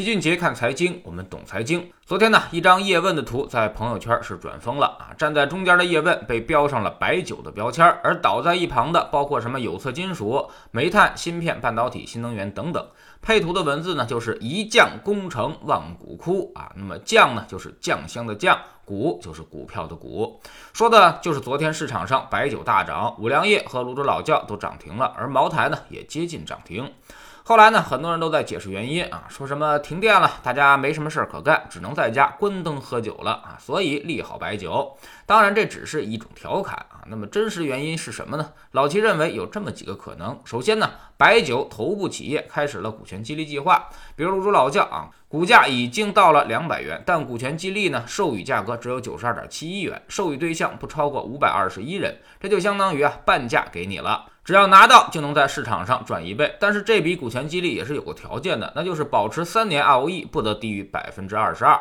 齐俊杰看财经，我们懂财经。昨天呢，一张叶问的图在朋友圈是转疯了啊！站在中间的叶问被标上了白酒的标签，而倒在一旁的包括什么有色金属、煤炭、芯片、半导体、新能源等等。配图的文字呢，就是一将功成万骨枯啊。那么酱呢，就是酱香的酱；股就是股票的股，说的就是昨天市场上白酒大涨，五粮液和泸州老窖都涨停了，而茅台呢也接近涨停。后来呢，很多人都在解释原因啊，说什么停电了，大家没什么事儿可干，只能在家关灯喝酒了啊，所以利好白酒。当然，这只是一种调侃啊。那么真实原因是什么呢？老齐认为有这么几个可能。首先呢，白酒头部企业开始了股权激励计划，比如泸州老窖啊，股价已经到了两百元，但股权激励呢，授予价格只有九十二点七一元，授予对象不超过五百二十一人，这就相当于啊半价给你了。只要拿到就能在市场上赚一倍，但是这笔股权激励也是有个条件的，那就是保持三年 ROE 不得低于百分之二十二。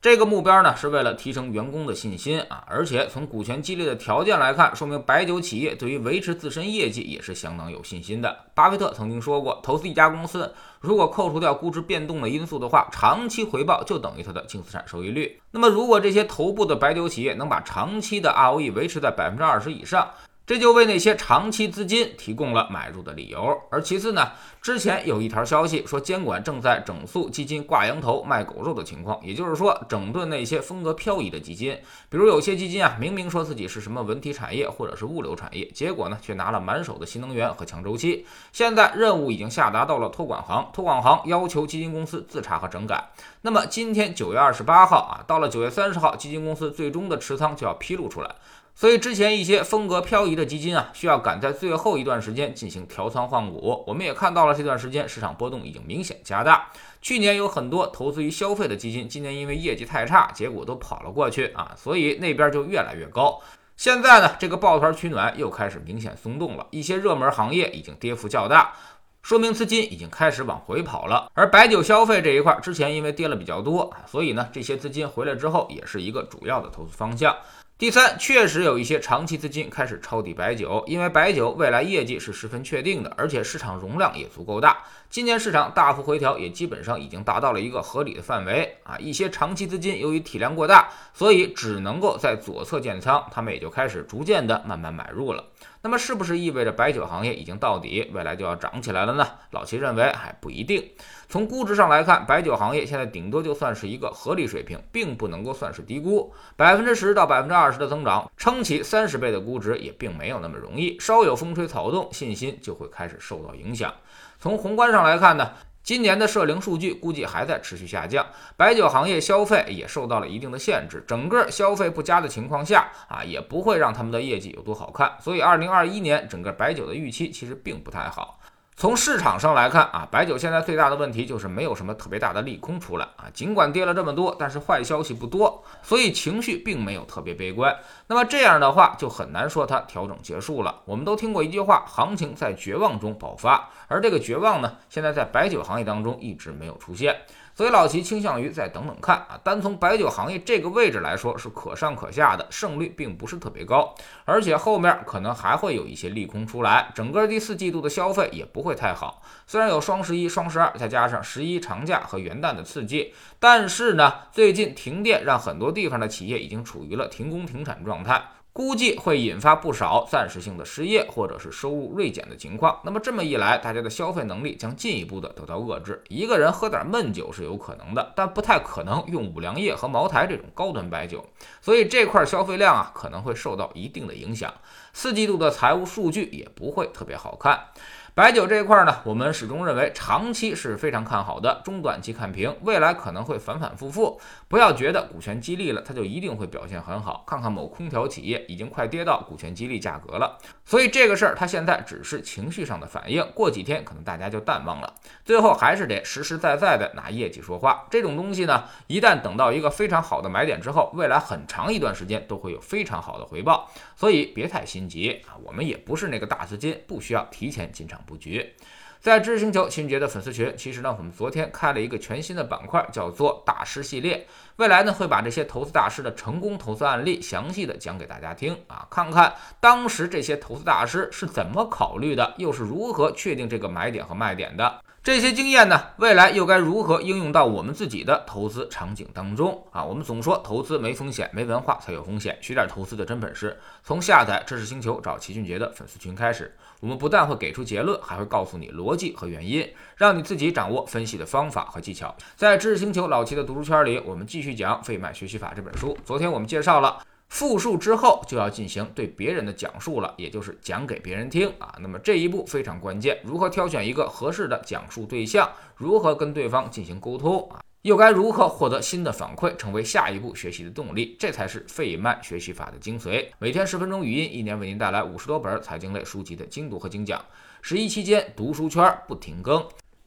这个目标呢是为了提升员工的信心啊，而且从股权激励的条件来看，说明白酒企业对于维持自身业绩也是相当有信心的。巴菲特曾经说过，投资一家公司，如果扣除掉估值变动的因素的话，长期回报就等于它的净资产收益率。那么如果这些头部的白酒企业能把长期的 ROE 维持在百分之二十以上，这就为那些长期资金提供了买入的理由。而其次呢，之前有一条消息说，监管正在整肃基金挂羊头卖狗肉的情况，也就是说，整顿那些风格漂移的基金。比如有些基金啊，明明说自己是什么文体产业或者是物流产业，结果呢，却拿了满手的新能源和强周期。现在任务已经下达到了托管行，托管行要求基金公司自查和整改。那么今天九月二十八号啊，到了九月三十号，基金公司最终的持仓就要披露出来。所以之前一些风格漂移的基金啊，需要赶在最后一段时间进行调仓换股。我们也看到了这段时间市场波动已经明显加大。去年有很多投资于消费的基金，今年因为业绩太差，结果都跑了过去啊，所以那边就越来越高。现在呢，这个抱团取暖又开始明显松动了，一些热门行业已经跌幅较大，说明资金已经开始往回跑了。而白酒消费这一块，之前因为跌了比较多，所以呢，这些资金回来之后，也是一个主要的投资方向。第三，确实有一些长期资金开始抄底白酒，因为白酒未来业绩是十分确定的，而且市场容量也足够大。今年市场大幅回调，也基本上已经达到了一个合理的范围啊。一些长期资金由于体量过大，所以只能够在左侧建仓，他们也就开始逐渐的慢慢买入了。那么是不是意味着白酒行业已经到底，未来就要涨起来了呢？老齐认为还不一定。从估值上来看，白酒行业现在顶多就算是一个合理水平，并不能够算是低估。百分之十到百分之二二十的增长，撑起三十倍的估值也并没有那么容易。稍有风吹草动，信心就会开始受到影响。从宏观上来看呢？今年的社零数据估计还在持续下降，白酒行业消费也受到了一定的限制。整个消费不佳的情况下啊，也不会让他们的业绩有多好看。所以，二零二一年整个白酒的预期其实并不太好。从市场上来看啊，白酒现在最大的问题就是没有什么特别大的利空出来啊。尽管跌了这么多，但是坏消息不多，所以情绪并没有特别悲观。那么这样的话，就很难说它调整结束了。我们都听过一句话，行情在绝望中爆发，而这个绝望呢，现在在白酒行业当中一直没有出现。所以老齐倾向于再等等看啊，单从白酒行业这个位置来说是可上可下的，胜率并不是特别高，而且后面可能还会有一些利空出来，整个第四季度的消费也不会太好。虽然有双十一、双十二，再加上十一长假和元旦的刺激，但是呢，最近停电让很多地方的企业已经处于了停工停产状态。估计会引发不少暂时性的失业或者是收入锐减的情况。那么这么一来，大家的消费能力将进一步的得到遏制。一个人喝点闷酒是有可能的，但不太可能用五粮液和茅台这种高端白酒。所以这块消费量啊可能会受到一定的影响。四季度的财务数据也不会特别好看。白酒这一块呢，我们始终认为长期是非常看好的，中短期看平，未来可能会反反复复。不要觉得股权激励了，它就一定会表现很好。看看某空调企业已经快跌到股权激励价格了，所以这个事儿它现在只是情绪上的反应，过几天可能大家就淡忘了。最后还是得实实在在的拿业绩说话。这种东西呢，一旦等到一个非常好的买点之后，未来很长一段时间都会有非常好的回报。所以别太心晋级啊，我们也不是那个大资金，不需要提前进场。布局，在知识星球新杰的粉丝群，其实呢，我们昨天开了一个全新的板块，叫做大师系列。未来呢，会把这些投资大师的成功投资案例详细的讲给大家听啊，看看当时这些投资大师是怎么考虑的，又是如何确定这个买点和卖点的。这些经验呢，未来又该如何应用到我们自己的投资场景当中啊？我们总说投资没风险，没文化才有风险。学点投资的真本事，从下载知识星球找齐俊杰的粉丝群开始。我们不但会给出结论，还会告诉你逻辑和原因，让你自己掌握分析的方法和技巧。在知识星球老齐的读书圈里，我们继续讲《费曼学习法》这本书。昨天我们介绍了。复述之后就要进行对别人的讲述了，也就是讲给别人听啊。那么这一步非常关键，如何挑选一个合适的讲述对象，如何跟对方进行沟通啊，又该如何获得新的反馈，成为下一步学习的动力，这才是费曼学习法的精髓。每天十分钟语音，一年为您带来五十多本财经类书籍的精读和精讲。十一期间，读书圈不停更。